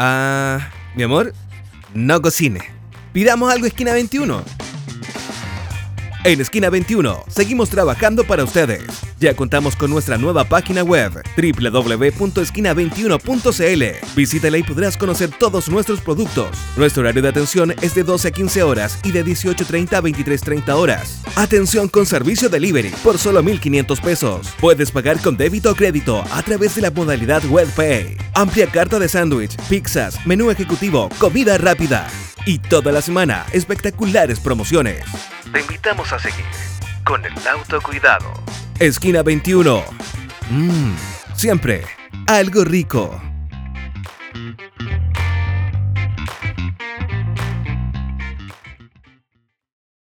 Ah, mi amor, no cocine. Pidamos algo esquina 21. En Esquina 21 seguimos trabajando para ustedes. Ya contamos con nuestra nueva página web www.esquina21.cl. Visítala y podrás conocer todos nuestros productos. Nuestro horario de atención es de 12 a 15 horas y de 18.30 a 23.30 horas. Atención con servicio delivery por solo 1.500 pesos. Puedes pagar con débito o crédito a través de la modalidad WebPay. Amplia carta de sándwich, pizzas, menú ejecutivo, comida rápida. Y toda la semana, espectaculares promociones. Te invitamos a seguir con el autocuidado. Esquina 21. Mmm, siempre algo rico.